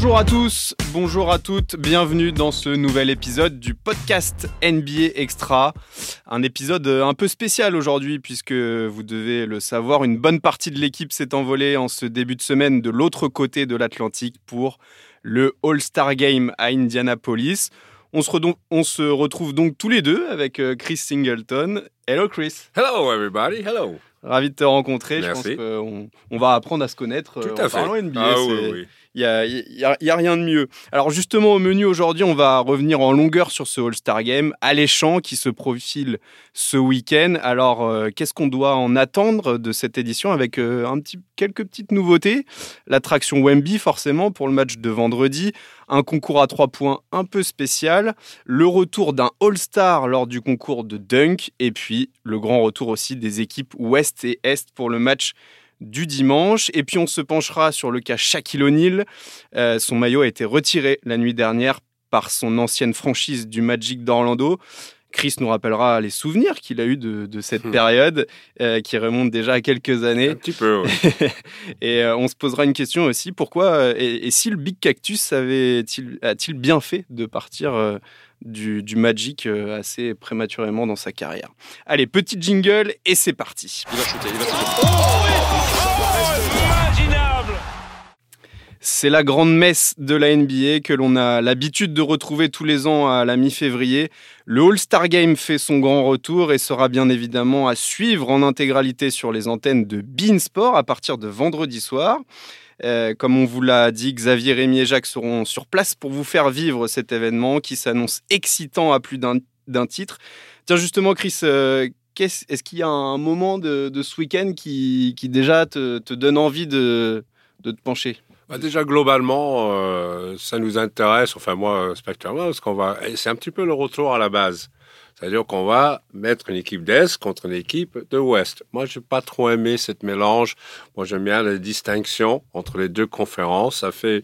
Bonjour à tous, bonjour à toutes, bienvenue dans ce nouvel épisode du podcast NBA Extra. Un épisode un peu spécial aujourd'hui puisque vous devez le savoir, une bonne partie de l'équipe s'est envolée en ce début de semaine de l'autre côté de l'Atlantique pour le All-Star Game à Indianapolis. On se, on se, retrouve donc tous les deux avec euh, Chris Singleton. Hello Chris. Hello everybody, hello. Ravi de te rencontrer. Merci. Je pense qu'on on va apprendre à se connaître Tout euh, à fait. parlant NBA. Ah oui, oui. Il n'y a, y a- rien de mieux. Alors justement, au menu aujourd'hui, on va revenir en longueur sur ce All-Star Game alléchant qui se profile ce week-end. Alors, euh, qu'est-ce qu'on doit en attendre de cette édition avec euh, quelques petites nouveautés? L'attraction Wemby, forcément, pour le match de vendredi. Un concours à trois points un peu spécial. Le retour d'un All-Star lors du concours de dunk. Et puis, le grand retour aussi des équipes Ouest et Est pour le match du dimanche. Et puis on se penchera sur le cas Shaquille O'Neal. Euh, son maillot a été retiré la nuit dernière par son ancienne franchise du Magic d'Orlando. Chris nous rappellera les souvenirs qu'il a eu de, de cette Hmm. période euh, qui remonte déjà à quelques années. Un petit peu, et euh, on se posera une question aussi pourquoi et, et si le Big Cactus avait-il a-t-il bien fait de partir du, du Magic euh, assez prématurément dans sa carrière Allez, petit jingle et c'est parti. Il va shooter, il va shooter. C'est la grande messe de la NBA que l'on a l'habitude de retrouver tous les ans à la mi-février. Le All-Star Game fait son grand retour et sera bien évidemment à suivre en intégralité sur les antennes de Beansport à partir de vendredi soir. Euh, comme on vous l'a dit, Xavier, Rémy et Jacques seront sur place pour vous faire vivre cet événement qui s'annonce excitant à plus d'un titre. Tiens, justement, Chris, euh, est-ce qu'il y a un moment de, ce week-end qui, déjà te, donne envie de, te pencher? Bah, déjà, globalement, euh, ça nous intéresse, enfin moi, spectaculairement, parce qu'on va... C'est un petit peu le retour à la base. C'est-à-dire qu'on va mettre une équipe d'Est contre une équipe de Ouest. Moi, je n'ai pas trop aimé cette mélange. Moi, j'aime bien la distinction entre les deux conférences. Ça fait,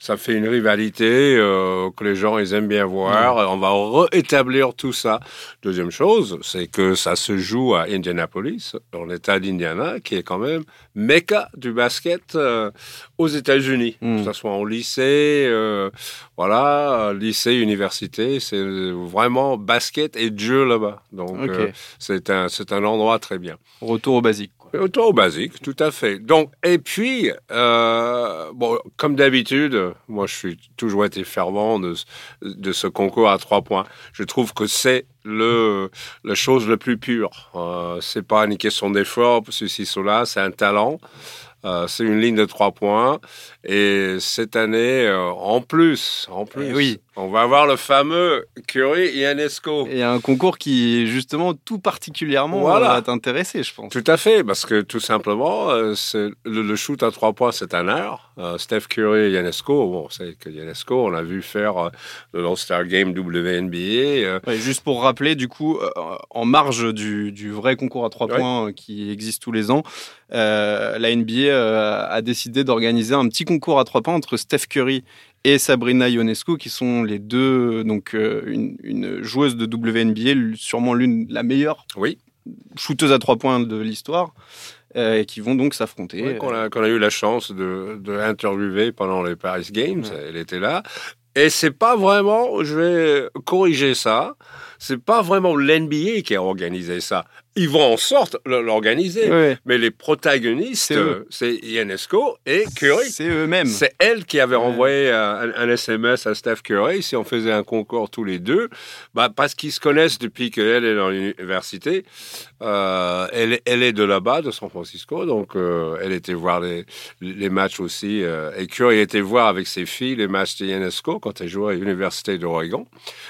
ça fait une rivalité euh, que les gens ils aiment bien voir. On va rétablir tout ça. Deuxième chose, c'est que ça se joue à Indianapolis, dans l'État d'Indiana, qui est quand même mecca du basket euh, aux États-Unis. Mm. Que ce soit en lycée, euh, voilà, lycée, université, c'est vraiment basket et jeu là-bas. Donc, Ok. euh, c'est un, endroit très bien. Retour au basique. quoi. Autant au basique, tout à fait. Donc, et puis, euh, bon, comme d'habitude, moi, je suis toujours été fervent de, ce- de ce concours à trois points. Je trouve que c'est le la chose le plus pure. Euh, c'est pas une question d'effort, ceci, cela, c'est un talent. Euh, c'est une ligne de trois points. Et cette année, euh, en plus, en plus, Eh oui. On va avoir le fameux Curry Ionesco. Et un concours qui, justement, tout particulièrement Voilà. euh, va t'intéresser, je pense. Tout à fait, parce que tout simplement, euh, le, le shoot à trois points, c'est un art. Euh, Steph Curry et Yanesco, bon, c'est que Yanesco, on l'a vu faire euh, le All-Star Game WNBA. Ouais, juste pour rappeler, du coup, en marge du, du vrai concours à trois Ouais. points qui existe tous les ans, la NBA a décidé d'organiser un petit concours à trois points entre Steph Curry et Sabrina Ionescu, qui sont les deux, donc euh, une, une joueuse de WNBA, sûrement l'une la meilleure oui, shooteuse à trois points de l'histoire, euh, et qui vont donc s'affronter. ouais, qu'on a, eu la chance de, de interviewer pendant les Paris Games. Ouais. Elle était là. Et c'est pas vraiment, je vais corriger ça, c'est pas vraiment l'NBA qui a organisé ça. Ils vont en sorte l'organiser. Mais les protagonistes, C'est euh, c'est Ionesco et Curry. c'est eux-mêmes. C'est elle qui avait Ouais. envoyé un, un SMS à Steph Curry si on faisait un concours tous les deux, bah, parce qu'ils se connaissent depuis qu'elle est dans l'université. Euh, elle, est- elle est de là-bas, de San Francisco, donc euh, elle était voir les, les matchs aussi. euh, et Curry était voir avec ses filles les matchs de Ionesco quand elle jouait à l'université d'Oregon.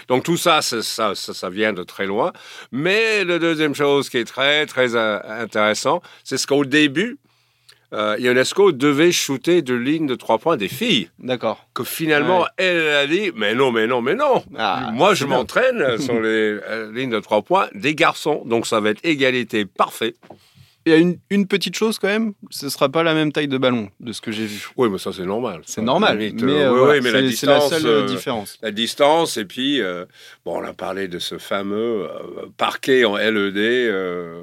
Donc tout ça, c'est- ça, ça, ça vient de très loin. Mais la deuxième chose qui est très, très euh, intéressant, c'est ce qu'au début, euh, Ionesco devait shooter de lignes de trois points des filles. D'accord. Que finalement, Ouais. elle a dit, mais non, mais non, mais non. Ah, Moi, je m'entraîne sur les euh, lignes de trois points des garçons. Donc, ça va être égalité parfait. Il y a une, une petite chose quand même, ce sera pas la même taille de ballon de ce que j'ai vu. Oui, mais ça, c'est normal. C'est normal, mais, euh, euh, oui, voilà, oui, mais la c'est- c'est la distance, seule euh, différence. la distance, et puis, euh, bon, on a parlé de ce fameux euh, parquet en LED. euh,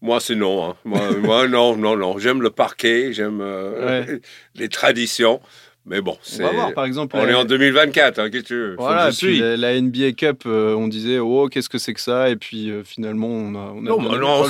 moi, c'est non. hein. Moi, moi, non, non, non. J'aime le parquet, j'aime euh, Ouais. les traditions. Mais bon, on va voir. Par exemple, on est en 2024. Hein, qu'est-ce que tu veux Voilà. Puis la, la, NBA Cup, euh, on disait oh qu'est-ce que c'est que ça, et puis euh, finalement on a. On a non, mais, non,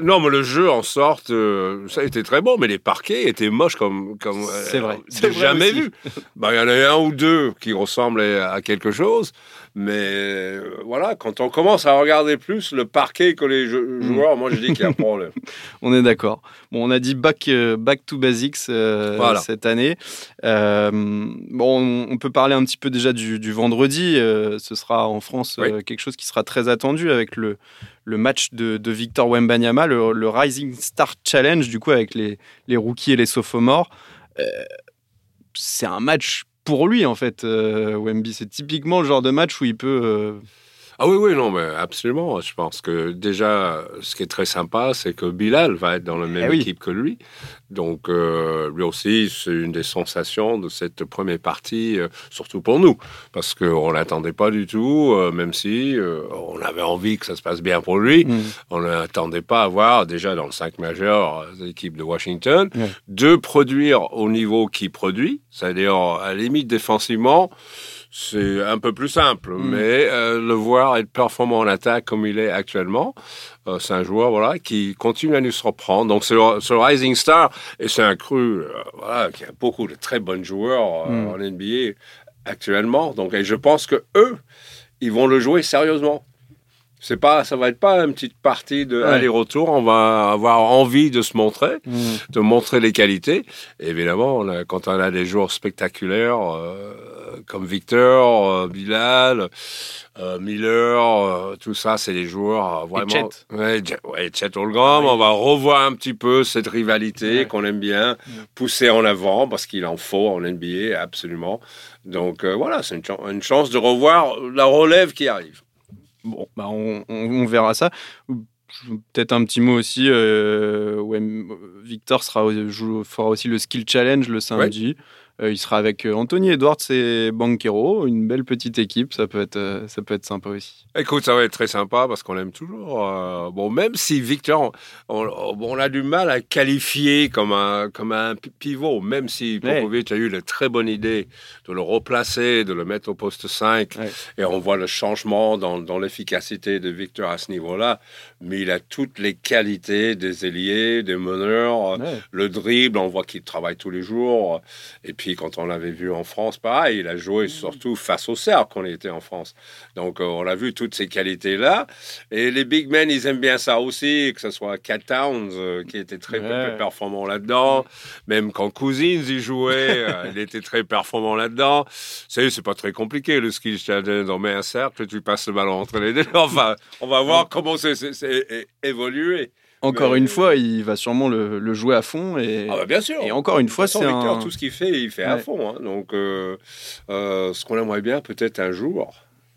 non, mais le jeu en sorte, euh, ça a été très bon, mais les parquets étaient moches comme comme. C'est vrai. C'est jamais vu. Bah, il y en a un ou deux qui ressemblaient à quelque chose. Mais euh, voilà, quand on commence à regarder plus le parquet que les hmm. joueurs, moi je dis qu'il y a un problème. on est d'accord. Bon, on a dit back, euh, back to basics euh, cette année. bon, on, peut parler un petit peu déjà du, vendredi. ce sera en France quelque chose qui sera très attendu avec le, le match de, Victor Wembanyama, le, Rising Star Challenge, du coup, avec les, les rookies et les sophomores. c'est un match pour lui, en fait, euh, Wemby. C'est typiquement le genre de match où il peut. Ah oui, oui, non, mais absolument. Je pense que déjà, ce qui est très sympa, c'est que Bilal va être dans la même eh équipe que lui. Donc, euh, lui aussi, c'est une des sensations de cette première partie, euh, surtout pour nous, parce qu'on ne l'attendait pas du tout, euh, même si on avait envie que ça se passe bien pour lui. Mm. On n'attendait pas à voir, déjà dans le 5 majeur l'équipe de Washington, de produire au niveau qu'il produit, c'est-à-dire à la limite défensivement c'est un peu plus simple, mm. mais euh, le voir être performant en attaque comme il est actuellement, euh, c'est un joueur voilà qui continue à nous surprendre. Donc c'est le, Rising Star et c'est un cru euh, voilà qui a beaucoup de très bons joueurs mm. en NBA actuellement. Donc et je pense que eux, ils vont le jouer sérieusement. C'est pas, ça va être pas une petite partie de aller-retour. On va avoir envie de se montrer, mm. de montrer les qualités. évidemment, quand on a des joueurs spectaculaires euh, comme Victor, euh, Bilal, euh, Miller, tout ça, c'est des joueurs vraiment. Et Chet. Ouais, Chet Holgram. On va revoir un petit peu cette rivalité qu'on aime bien, pousser en avant parce qu'il en faut en NBA absolument. Donc voilà, c'est une, une chance de revoir la relève qui arrive. Bon, bah on, verra ça. Peut-être un petit mot aussi. Euh, Victor fera aussi le Skill Challenge le samedi. Il sera avec euh, Anthony Edwards et Banquero, une belle petite équipe, ça peut être, euh, ça peut être sympa aussi. Écoute, ça va être très sympa parce qu'on l'aime toujours. bon, même si Victor, on, a du mal à qualifier comme un, comme un pivot, même si Popovic a eu la très bonne idée de le replacer, de le mettre au poste 5, et on voit le changement dans, dans l'efficacité de Victor à ce niveau-là, mais il a toutes les qualités des ailiers, des meneurs, le dribble, on voit qu'il travaille tous les jours, et puis puis quand on l'avait vu en France, pareil, il a joué surtout face au cercle quand il était en France. Donc euh, on a vu toutes ces qualités-là. Et les big men, ils aiment bien ça aussi, que ce soit Cat Towns, euh, qui était très performant là-dedans. Même quand Cousins y jouait, euh, il était très performant là-dedans. C'est, c'est pas très compliqué, le ski. On met un cercle, tu passes le ballon entre les deux. Enfin, on va voir comment c'est, c'est évolué. Encore une fois, il va sûrement le, jouer à fond. Et, ah bah, bien sûr. Et encore une fois, c'est un... tout ce qu'il fait, il fait à fond. Hein. Donc, euh, euh, ce qu'on aimerait bien peut-être un jour,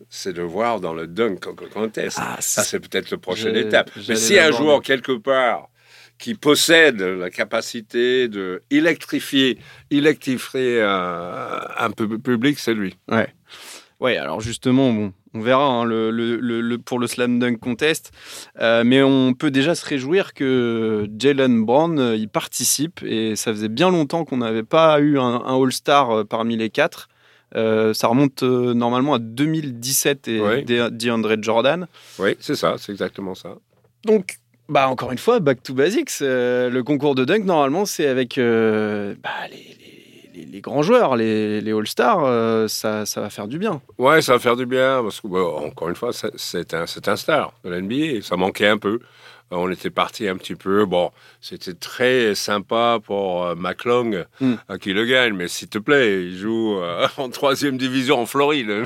c'est de voir dans le dunk contest. Ah, ça, c'est peut-être la prochaine étape. Mais si un joueur, quelque part, qui possède la capacité de électrifier, électrifier euh, un peu public, c'est lui. Ouais. Ouais, alors justement, bon, on verra hein, le, pour le Slam Dunk Contest. Euh, mais on peut déjà se réjouir que Jalen Brown euh, y participe. Et ça faisait bien longtemps qu'on n'avait pas eu un, All-Star euh, parmi les quatre. ça remonte normalement à 2017 et DeAndre Jordan. Oui, c'est ça, c'est exactement ça. Donc, bah encore une fois, back to basics. le concours de dunk, normalement, c'est avec bah, les les, grands joueurs, les, All-Stars, euh, ça, va faire du bien. Ouais, ça va faire du bien, parce que, encore une fois, c'est un, un star de l'NBA. Ça manquait un peu. Euh, on était parti un petit peu. Bon, c'était très sympa pour euh, McClung hmm. qui le gagne, mais s'il te plaît, il joue en troisième division en Floride.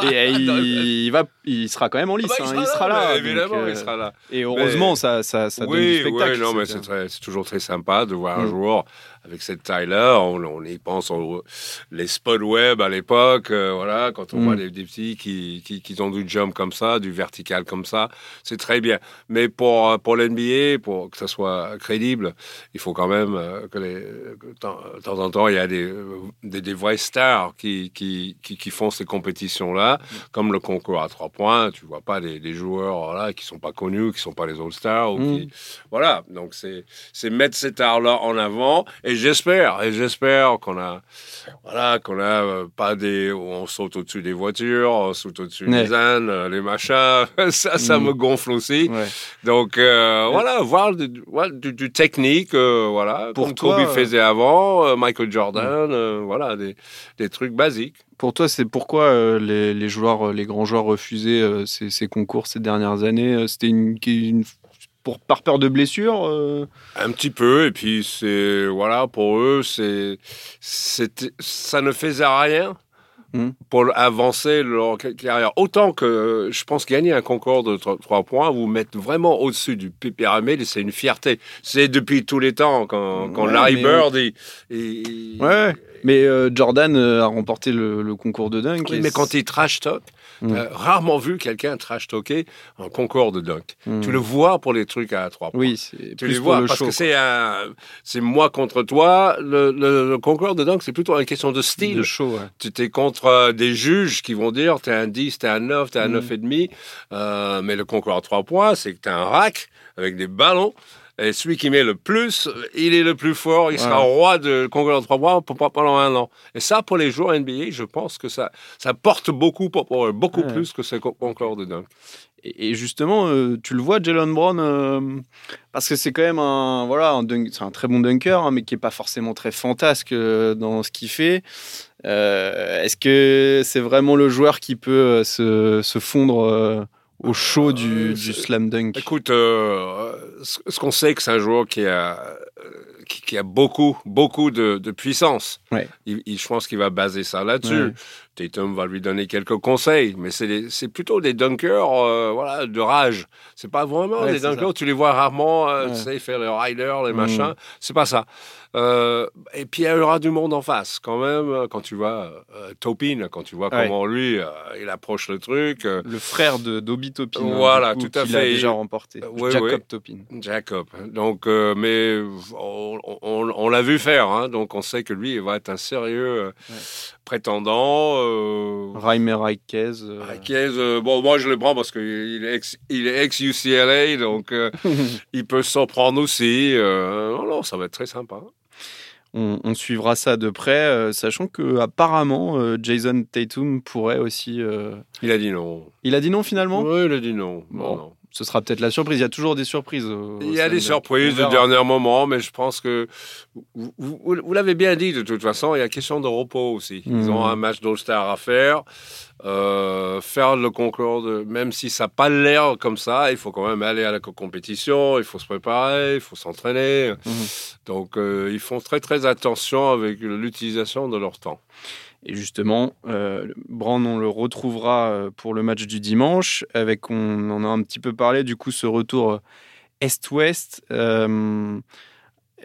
et il, va, il sera quand même en lice. Ah bah, il, hein, sera là, évidemment, il sera là. Et heureusement, ça, ça, ça donne du spectacle. Oui, non, mais c'est toujours très sympa de voir un hmm. joueur avec cette taille-là. On, y pense aux, les spot web à l'époque, euh, voilà, quand on voit mm. des, petits qui, qui, ont du jump comme ça, du vertical comme ça, c'est très bien. Mais pour, pour l'NBA, pour que ça soit crédible, il faut quand même euh, que, les, de temps en temps, il y a des, des, des vrais stars qui, qui, qui, font ces compétitions-là, mm. comme le concours à trois points. Tu vois pas des, joueurs voilà, qui sont pas connus, qui sont pas les All-Stars. Mm. Voilà, donc c'est mettre cet art-là en avant Et j'espère, et j'espère qu'on a, voilà, qu'on a euh, pas des, on saute au-dessus des voitures, on saute au-dessus des ânes, euh, les machins. ça, ça mm. me gonfle aussi. Donc euh, voilà, voir du, du, technique, voilà, pour comme toi, Kobe faisait avant, Michael Jordan, mm. voilà, des, des trucs basiques. Pour toi, c'est pourquoi les, les, joueurs, les grands joueurs refusaient ces, ces, concours ces dernières années C'était une, une pour par peur de blessure euh Un petit peu, et puis c'est voilà pour eux, c'est ça ne faisait rien hmm. pour avancer leur carrière. Autant que je pense gagner un concours de 3 points, vous mettre vraiment au-dessus du pyramide, c'est une fierté. C'est depuis tous les temps quand, quand Larry Bird, il, ouais. Mais euh, Jordan euh, a remporté le, concours de dunk. Oui, mais quand il trash talk, mm. rarement vu quelqu'un trash talker un concours de dunk. Mm. Tu le vois pour les trucs à trois points. Oui, tu les vois parce que c'est c'est moi contre toi. Le, concours de dunk, c'est plutôt une question de style. De show, Tu es contre euh, des juges qui vont dire t'es un 10, t'es un 9, t'es un 9,5. Mm. et demi. mais le concours à trois points, c'est que t'es un rack avec des ballons. Et celui qui met le plus, il est le plus fort. Il sera roi de concours de trois mois pendant un an. Et ça, pour les joueurs NBA, je pense que ça, ça porte beaucoup, beaucoup plus que ce concours de dunk. Et justement, euh, tu le vois, Jalen Brown, euh, parce que c'est quand même un, voilà, un très bon dunker, hein, mais qui est pas forcément très fantasque euh, dans ce qu'il fait. Est-ce que c'est vraiment le joueur qui peut se, se fondre au show du, du slam dunk Écoute, ce qu'on sait, que c'est un joueur qui a, qui, a beaucoup, beaucoup de, de puissance. Ouais. Il, je pense qu'il va baser ça là-dessus. Tatum va lui donner quelques conseils, mais c'est plutôt des dunkers euh, voilà, de rage. C'est pas vraiment des dunkers, tu les vois rarement, euh, tu sais, faire les riders, les mm. machins. C'est pas ça. Euh, et puis il y aura du monde en face quand même quand tu vois euh, Topin, quand tu vois comment lui il approche le truc. le frère de Dobby Topin. Hein, voilà, tout à fait. Il a déjà remporté. Jacob Topin. Jacob. Donc, mais on, l'a vu faire, hein, donc on sait que lui il va être un sérieux prétendant. Euh... Raimer Raikez. Euh. bon, moi je le prends parce qu'il est ex, il est ex UCLA, donc euh, il peut s'en prendre aussi. Euh, non, ça va être très sympa. On, suivra ça de près, sachant que apparemment Jason Tatum pourrait aussi. Il a dit non. Il a dit non finalement? Oui, il a dit non. non ce sera peut-être la surprise. Il y a toujours des surprises. Il y a des surprises de dernier moment, mais je pense que vous, l'avez bien dit de toute façon. Il y a question de repos aussi. Ils ont hmm. un match d'All-Star à faire. Euh, faire le concours, de, même si ça n'a pas l'air comme ça, il faut quand même aller à la compétition, il faut se préparer, il faut s'entraîner. Hmm. Donc, euh, ils font très très attention avec l'utilisation de leur temps. Et justement, euh, Brand, on le retrouvera euh, pour le match du dimanche. Avec, on en a un petit peu parlé, du coup, ce retour euh, Est-Ouest.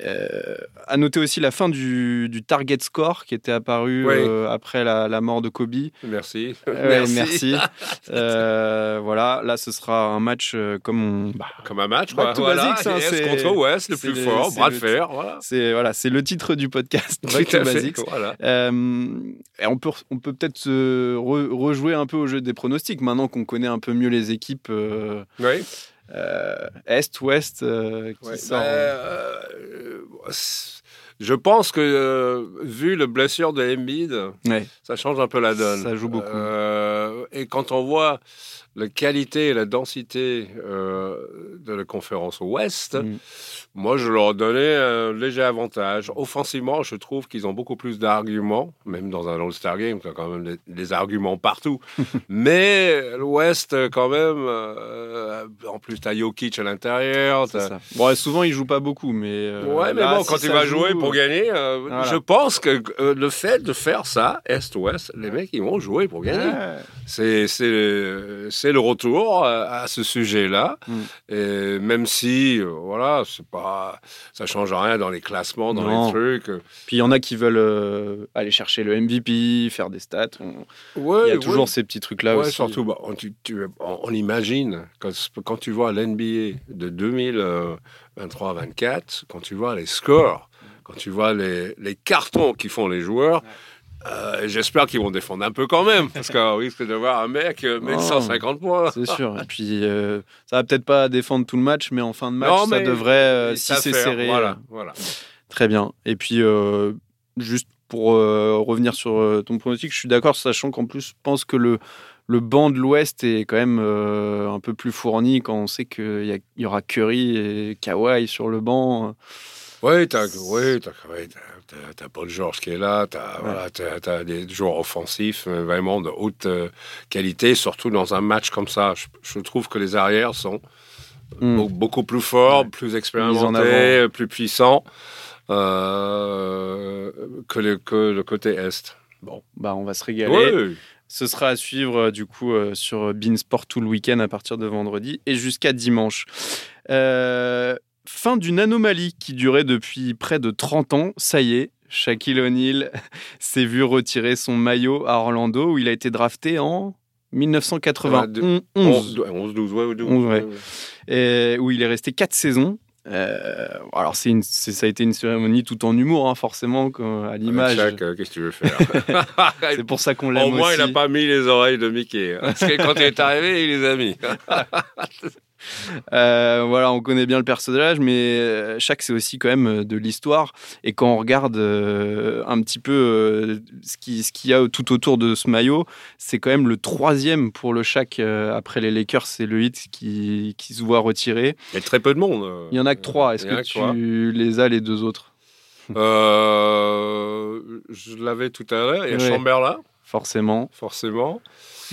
Euh, à noter aussi la fin du, target score qui était apparu euh, après la, mort de Kobe. Merci. merci. Euh, voilà, là ce sera un match comme on... Bah, comme un match, quoi. Tout basique, hein, c'est contre West, le plus fort, bras de fer. Voilà. C'est voilà, c'est le titre du podcast. Tout basique. Voilà. et on peut on peut peut-être se rejouer un peu au jeu des pronostics maintenant qu'on connaît un peu mieux les équipes. oui. Euh, Est, Ouest, euh, qui ben, euh, je pense que vu le blessure de Embiid, ça change un peu la donne. Ça joue beaucoup. et quand on voit la qualité et la densité de la conférence Ouest, mm. Moi, je leur donnais un léger avantage. Offensivement, je trouve qu'ils ont beaucoup plus d'arguments, même dans un All-Star Game, tu as quand même des, arguments partout. Mais l'Ouest, quand même, euh, en plus, tu as Jokic à l'intérieur. Bon, souvent, il joue pas beaucoup, mais. Euh, ouais, mais bon, quand il va jouer pour gagner, euh, je pense que le fait de faire ça, Est-Ouest, les mecs, ils vont jouer pour gagner. C'est C'est le retour à, ce sujet-là. Mm. Et même si, voilà, c'est pas ça change rien dans les classements, dans les trucs. Puis il y en a qui veulent euh, aller chercher le MVP, faire des stats. il y a toujours ces petits trucs-là aussi. Surtout, bah, on, imagine, quand, quand tu vois l'NBA de 2023-24, quand tu vois les scores, quand tu vois les, les cartons qui font les joueurs, euh, j'espère qu'ils vont défendre un peu quand même, parce qu'on risque de voir un mec euh, mettre 150 points. C'est sûr. Et puis, euh, ça va peut-être pas défendre tout le match, mais en fin de match, ça devrait, si c'est serré. Voilà, voilà. Très bien. Et puis, euh, juste pour euh, revenir sur euh, ton pronostic, je suis d'accord, sachant qu'en plus, je pense que le, le banc de l'Ouest est quand même euh, un peu plus fourni quand on sait qu'il y aura Curry et Kawhi sur le banc. Oui, t'as t'as Paul George qui est là, t'as voilà, t'as- t'as des joueurs offensifs euh, vraiment de haute euh, qualité, surtout dans un match comme ça. Je, je trouve que les arrières sont Hmm. Be- beaucoup plus forts, Ouais. plus expérimentés, plus puissants euh, que, le, que le côté Est. Bon. Bah, on va se régaler. Ouais. Ce sera à suivre euh, du coup euh, sur Beansport tout le week-end à partir de vendredi et jusqu'à dimanche. Euh, fin d'une anomalie qui durait depuis près de 30 ans. Ça y est, Shaquille O'Neal s'est vu retirer son maillot à Orlando où il a été drafté en 1991. 11, 11, 12, ouais, 12, 11, ouais. ouais. et où il est resté quatre saisons. Euh, alors c'est une, c'est- ça a été une cérémonie tout en humour, hein, forcément, comme à l'image. Avec Shaq, euh, qu'est-ce que tu veux faire? C'est pour ça qu'on l'aime Au moins, aussi. il n'a pas mis les oreilles de Mickey. hein. Parce que quand il est arrivé, il les a mis. Euh, voilà, on connaît bien le personnage, mais euh, chaque c'est aussi quand même euh, de l'histoire. Et quand on regarde euh, un petit peu euh, ce qui- ce qu'il y a tout autour de ce maillot, c'est quand même le troisième pour le chaque après les Lakers. C'est le hit qui, qui se voit retirer. Il y a très peu de monde. euh. Il y en a que trois. Est-ce que trois. tu les as les deux autres? Euh, je l'avais tout à l'heure. Il y a Ouais. Chamberlain, Forcément. forcément.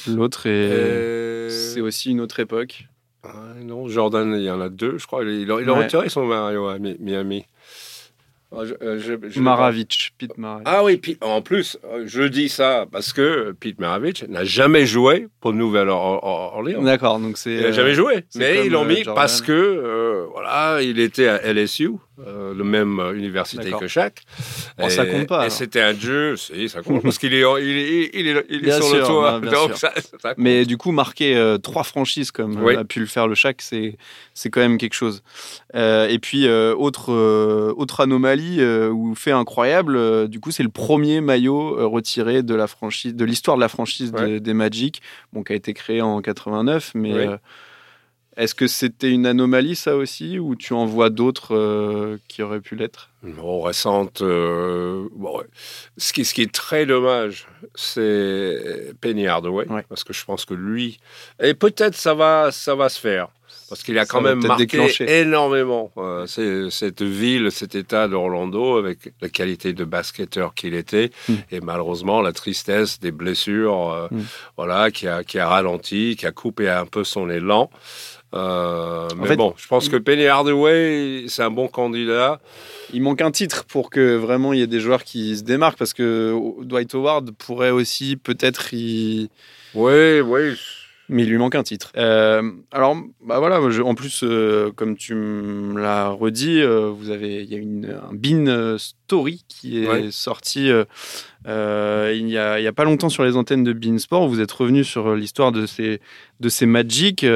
L'autre est. Et- C'est aussi une autre époque. Ah, non, Jordan, il y en a deux, je crois. Il, a, il a Ouais. retiré son Mario à Mi- Miami. Ah, je- euh, je- je l'ai Maravich, Pete Maravich. Ah oui, en plus, euh, je dis ça parce que Pete Maravich n'a jamais joué pour Nouvelle-Orléans. D'accord, donc c'est. Il n'a euh, jamais joué. c'est Mais ils l'ont euh, mis Jordan. parce que, euh, voilà, il était à LSU, euh, le même euh, université que Shaq. Oh, ça compte pas, Et c'était un jeu, si, ça compte, parce qu'il est, il est, il est, il est Bien sur sûr, le toit. non, bien donc sûr. ça, ça compte. Mais du coup, marquer euh, trois franchises comme Oui. a pu le faire le Shack, c'est c'est quand même quelque chose. Euh, et puis euh, autre autre anomalie ou fait incroyable, du coup, c'est le premier maillot retiré de la franchise, de l'histoire de la franchise de- des Magic, bon, qui a été créé en 89, mais Oui. Est-ce que c'était une anomalie ça aussi, ou tu en vois d'autres euh, qui auraient pu l'être? Non, récente. euh, bon, ce, qui, ce qui est très dommage, c'est Penny Hardaway, Ouais. parce que je pense que lui, et peut-être ça va, ça va se faire, parce qu'il a Ça quand même marqué déclencher. énormément euh, cette ville, cet état d'Orlando, avec la qualité de basketteur qu'il était, Mm. et malheureusement la tristesse des blessures, euh, Mm. voilà, qui a, qui a ralenti, qui a coupé un peu son élan. Euh, mais fait, bon, je pense que Penny Hardaway, c'est un bon candidat. Il manque un titre pour que vraiment il y ait des joueurs qui se démarquent parce que Dwight Howard pourrait aussi peut-être y Oui, oui. mais il lui manque un titre. Euh, alors, bah voilà, je- en plus, euh, comme tu me l'as redit, vous avez, il y a une, un Bean euh, Story qui est Ouais. sorti il n'y a, a pas longtemps sur les antennes de Bean Sport. Vous êtes revenu sur l'histoire de ces, de ces Magic.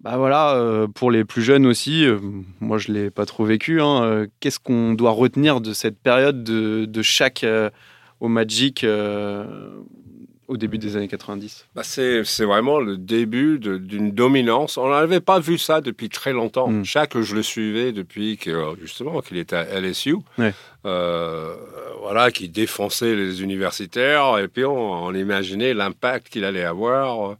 Bah voilà, euh, pour les plus jeunes aussi, euh, moi je l'ai pas trop vécu. hein, euh, Qu'est-ce qu'on doit retenir de cette période de, de chaque au Magic au début des années 90 Bah, c'est, vraiment le début d'une dominance. On n'avait pas vu ça depuis très longtemps. Mm. Chaque je le suivais depuis que, justement qu'il était à LSU. Ouais. Euh, voilà, qui défonçait les universitaires. Et puis on, on imaginait l'impact qu'il allait avoir euh,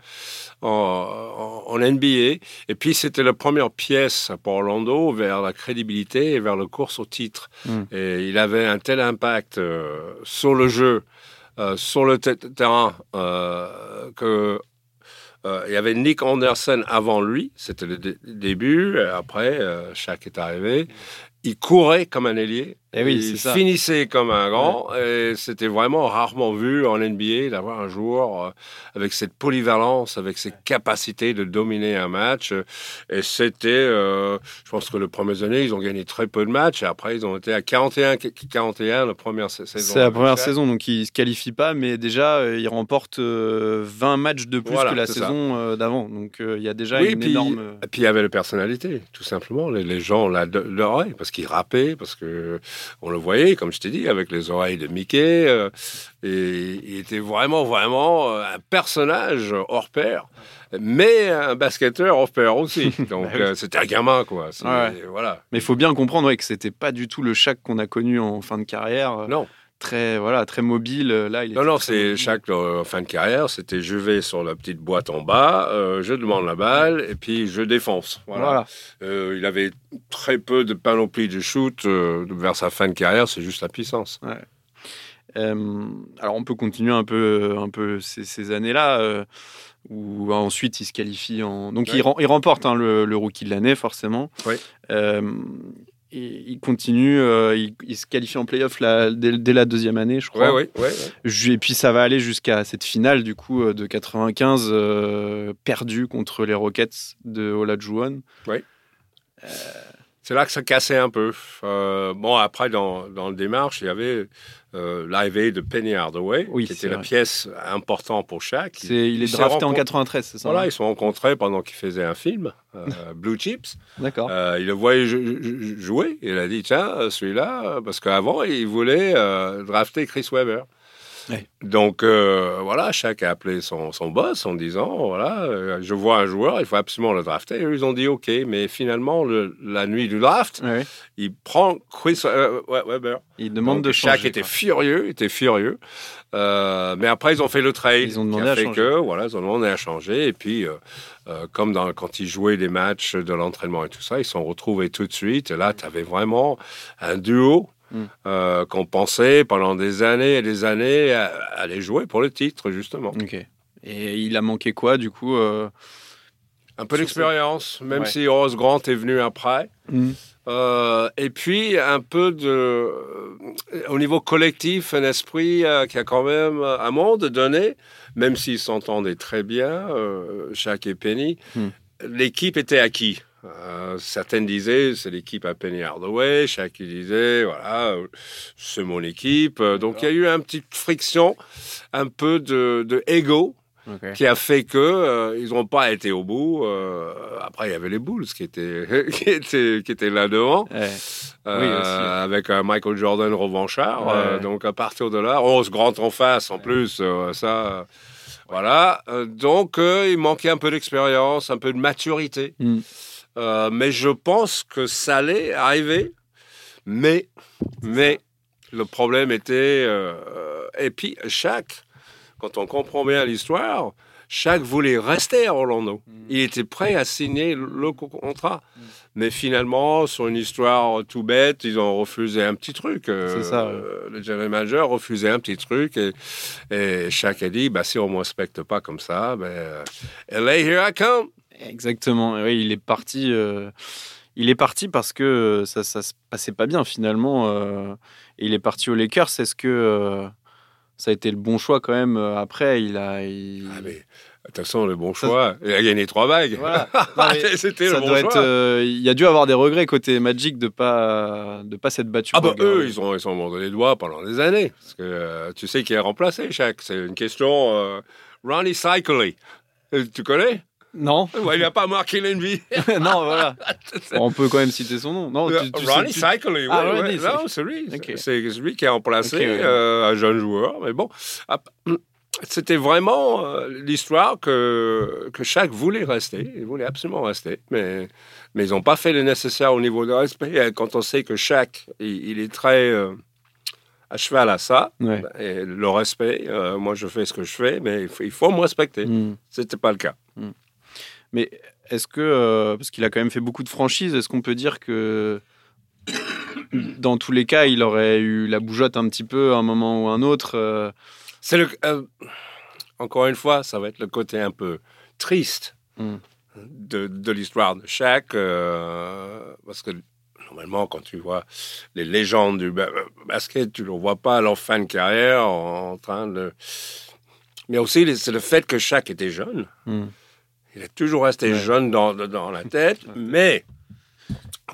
en, en- en NBA. Et puis c'était la première pièce pour Orlando vers la crédibilité et vers le course au titre. Mm. Et il avait un tel impact euh, sur le jeu. Euh, sur le te- terrain euh, euh, il y avait Nick Anderson avant lui, c'était le dé- début. Après, Shaq est arrivé. Il courait comme un ailier. Eh oui, il ça. finissait comme un grand. Et c'était vraiment rarement vu en NBA d'avoir un joueur euh, avec cette polyvalence, avec ses capacités de dominer un match. Et c'était, euh, je pense que le premier année, ils ont gagné très peu de matchs. Et après, ils ont été à 41, 41 la première sa- saison. C'est la première saison, donc il ne se qualifie pas, mais déjà, euh, il remporte euh, 20 matchs de plus Voilà, que la saison d'avant. Donc il y a déjà Oui, une puis, énorme. et puis il y avait la personnalité, tout simplement. Les, les gens l'adoraient parce parce qu'il rappait, parce que on le voyait, comme je t'ai dit, avec les oreilles de Mickey. euh, et il était vraiment, vraiment euh, un personnage hors pair, mais un basketteur hors pair aussi. Donc Bah oui. euh, c'était un gamin, quoi. Ouais. Voilà. Mais il faut bien comprendre ouais, que c'était pas du tout le Shaq qu'on a connu en fin de carrière. Non. Très, voilà, très mobile. Là, il Non, non, c'est chaque euh, fin de carrière, c'était je vais sur la petite boîte en bas, euh, je demande la balle et puis je défonce. Voilà. Voilà. Euh, il avait très peu de panoplie de shoot euh, vers sa fin de carrière, c'est juste la puissance. Euh, alors, on peut continuer un peu, un peu ces, ces années-là. euh, où ensuite il se qualifie en. Donc il, Ouais. rem- il remporte hein, le, le rookie de l'année, forcément. Oui. Euh, et il continue, euh, il, il se qualifie en playoff dès, dès la deuxième année, je Ouais, crois. ouais, ouais. ouais. Et puis ça va aller jusqu'à cette finale du coup euh, de 95 euh, perdue contre les Rockets de Olajuwon. C'est là que ça cassait un peu. Euh, bon, après, dans, dans le démarche, il y avait euh, l'arrivée de Penny Hardaway, Oui, qui était la vrai. pièce importante pour chaque. C'est, il est drafté en rencontré- 93, c'est ça Voilà, ils se sont rencontrés pendant qu'ils faisaient un film, euh, Blue Chips. D'accord. Euh, il le voyait jou- jou- jouer. Il a dit tiens, celui-là, parce qu'avant, il voulait drafter Chris Webber. Ouais. Donc euh, voilà, chaque a appelé son, son boss en disant voilà, euh, je vois un joueur, il faut absolument le drafter. Et ils ont dit ok, mais finalement, le- la nuit du draft, Ouais, il prend Chris euh, Weber. Il demande Donc, de changer. Shaq était furieux, était furieux. Mais après, ils ont fait le trade. Ils ont demandé à fait changer. que, voilà, ils ont demandé à changer. Et puis, euh, comme dans, quand ils jouaient des matchs de l'entraînement et tout ça, ils se sont retrouvés tout de suite. Et là, tu avais vraiment un duo Mm. euh, qu'on pensait pendant des années et des années à, à aller jouer pour le titre, justement. Et il a manqué quoi du coup euh, Un peu d'expérience, même Ouais. si Horace Grant est venu après. Mm. Euh, et puis un peu de, au niveau collectif, un esprit qui a quand même un monde donné, même s'ils s'entendaient très bien, Shaq et Penny, Hmm. l'équipe était acquis. Euh, certaines disaient c'est l'équipe à Penny Hardaway, il disait voilà c'est mon équipe. Euh, Donc il y a eu une petite friction, un peu de, de ego qui a fait que euh, ils n'ont pas été au bout. Euh, après, il y avait les Bulls qui étaient qui étaient qui étaient là devant, Ouais. Oui, aussi. avec un Michael Jordan revanchard. Ouais. Donc à partir de là, oh, ce grand en face en plus, ça. Voilà, donc il manquait un peu d'expérience, un peu de maturité. Mm. Euh, mais je pense que ça allait arriver. Mais, mais le problème était. euh, et puis, chaque, quand on comprend bien l'histoire, chaque voulait rester à Orlando. Mm. Il était prêt à signer le co- contrat. Mais finalement, sur une histoire tout bête, ils ont refusé un petit truc. Euh, C'est ça, ouais. Le general manager refusait un petit truc. Et, et chaque a dit bah, si on ne me respecte pas comme ça, ben, LA, here I come. Exactement. Oui, il est parti. euh, Il est parti parce que euh, ça, ça se passait pas bien finalement. euh, Et il est parti aux Lakers. Est-ce que euh, ça a été le bon choix quand même Après, il a. il- Ah, mais attention, le bon choix. Il a gagné trois bagues. Voilà. C'était le bon doit choix. être. euh, Il y a dû avoir des regrets côté Magic de pas de pas s'être battu. Ah bah eux, ils ont, ils sont mordus les doigts pendant des années. Parce que euh, tu sais qui a remplacé chaque. C'est une question. Euh, Ronnie Cycley. Tu connais? Non, ouais, Il n'a pas marqué l'ennemi. non, voilà. On peut quand même citer son nom. Non, tu, tu sais- Ronnie tu- oui. Ah, ouais. Ronnie, Non, c'est lui. C'est lui qui a remplacé ouais. euh, un jeune joueur. Mais bon, c'était vraiment euh, l'histoire que, que chaque voulait rester. Il voulait absolument rester. Mais, mais ils n'ont pas fait le nécessaire au niveau de respect. Quand on sait que chaque, il, il est très euh, à cheval à ça, Ouais. et le respect, euh, moi je fais ce que je fais, mais il faut, il faut me respecter. Hmm. C'était pas le cas. Mais est-ce que, euh, parce qu'il a quand même fait beaucoup de franchises, est-ce qu'on peut dire que dans tous les cas, il aurait eu la bougeotte un petit peu à un moment ou un autre euh, C'est le, euh, encore une fois, ça va être le côté un peu triste Mm. de, de l'histoire de Shaq, euh, parce que normalement, quand tu vois les légendes du ba- basket, tu ne le vois pas à leur fin de carrière en, en train de. Mais aussi, c'est le fait que Shaq était jeune. Hmm. Il a toujours resté Ouais. jeune dans, dans la tête, mais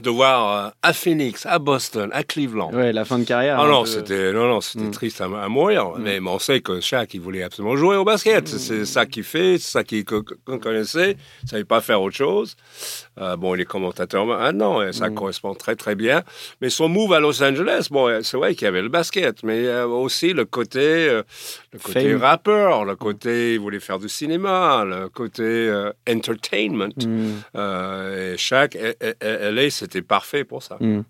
de voir euh, à Phoenix, à Boston, à Cleveland. Ouais, la fin de carrière. Ah un non, peu- c'était non, non, c'était Mm. triste à, à mourir. Mais, mais on sait que Shaq, il voulait absolument jouer au basket. Mm. C'est ça qu'il fait, c'est ça qu'il- qu'on connaissait. Il savait pas faire autre chose. Euh, bon, il est commentateur maintenant et ça Mm. correspond très très bien. Mais son move à Los Angeles, bon, c'est vrai qu'il y avait le basket, mais euh, aussi le côté, euh, le côté Fame. rappeur, le côté il voulait faire du cinéma, le côté euh, entertainment. Mm. Et Shaq, et- LA, c'était parfait pour ça. Mm.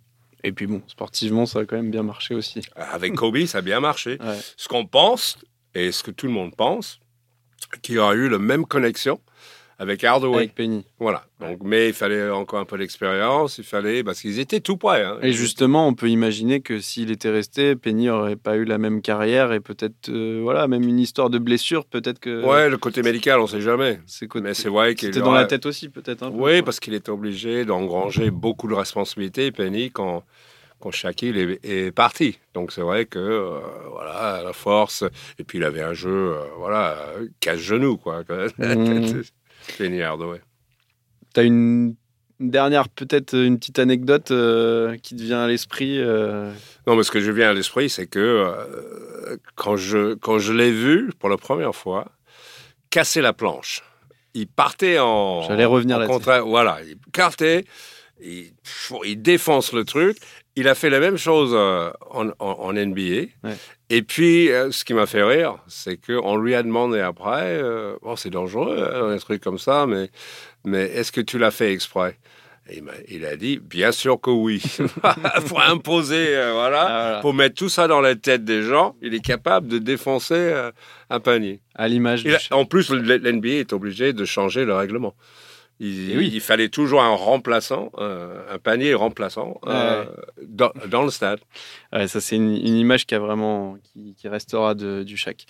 Et puis bon, sportivement, ça a quand même bien marché aussi. Avec Kobe, ça a bien marché. Ouais. Ce qu'on pense, et ce que tout le monde pense, qu'il y aura eu la même connexion avec Hardaway. Avec Penny. Voilà. Donc, mais il fallait encore un peu d'expérience, il fallait, parce qu'ils étaient tout près. hein. Et justement, on peut imaginer que s'il était resté, Penny aurait pas eu la même carrière et peut-être, euh, voilà, même une histoire de blessure, peut-être que. Ouais, le côté médical, on sait jamais. c'est côté- Mais c'est vrai qu'il C'était dans la tête aussi, peut-être. peu. Oui, parce qu'il était obligé d'engranger beaucoup de responsabilités, Penny, quand, quand Shaquille est, est parti. Donc c'est vrai que, euh, voilà, la force, et puis il avait un jeu, euh, voilà, euh, cache-genou, quoi. Mhm. Penny Hardaway. T'as une une dernière, peut-être une petite anecdote euh, qui te vient à l'esprit. euh, Non, mais ce que je viens à l'esprit, c'est que euh, quand je, quand je l'ai vu pour la première fois, casser la planche. Il partait en. J'allais revenir en là-dessus. contra- Voilà, il partait, il, il défonce le truc. Il a fait la même chose euh, en, en- en NBA. Ouais. Et puis, euh, ce qui m'a fait rire, c'est qu'on lui a demandé après, euh, bon, c'est dangereux, hein, un truc comme ça, mais, mais est-ce que tu l'as fait exprès? Et il, a dit, bien sûr que oui. pour imposer, euh, voilà, ah, voilà. pour mettre tout ça dans la tête des gens, il est capable de défoncer euh, un panier. à l'image en plus, l'NBA est obligé de changer le règlement. Il, Et oui. il fallait toujours un remplaçant, euh, un panier remplaçant euh, dans, dans le stade. Ouais, ça, c'est une, une image qui, a vraiment, qui, qui restera de, du Shaq.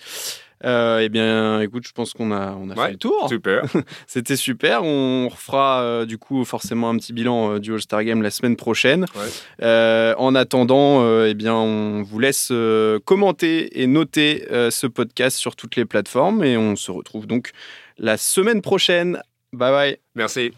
Euh, eh bien, écoute, je pense qu'on a, on a Ouais, fait le tour. Super. C'était super. On refera euh, du coup forcément un petit bilan euh, du All-Star Game la semaine prochaine. Ouais. En attendant, eh bien, on vous laisse commenter et noter ce podcast sur toutes les plateformes et on se retrouve donc la semaine prochaine. Bye bye. Merci.